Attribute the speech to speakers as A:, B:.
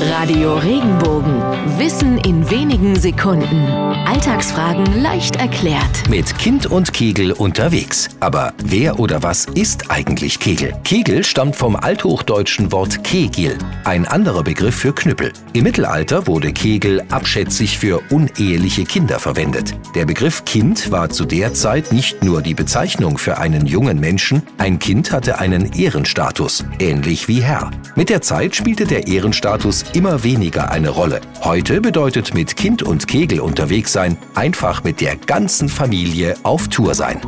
A: Radio Regenbogen. Wissen wenigen Sekunden. Alltagsfragen leicht erklärt.
B: Mit Kind und Kegel unterwegs. Aber wer oder was ist eigentlich Kegel? Kegel stammt vom althochdeutschen Wort Kegel, ein anderer Begriff für Knüppel. Im Mittelalter wurde Kegel abschätzig für uneheliche Kinder verwendet. Der Begriff Kind war zu der Zeit nicht nur die Bezeichnung für einen jungen Menschen, ein Kind hatte einen Ehrenstatus, ähnlich wie Herr. Mit der Zeit spielte der Ehrenstatus immer weniger eine Rolle. Heute bedeutet mit Kind und Kegel unterwegs sein einfach mit der ganzen Familie auf Tour sein.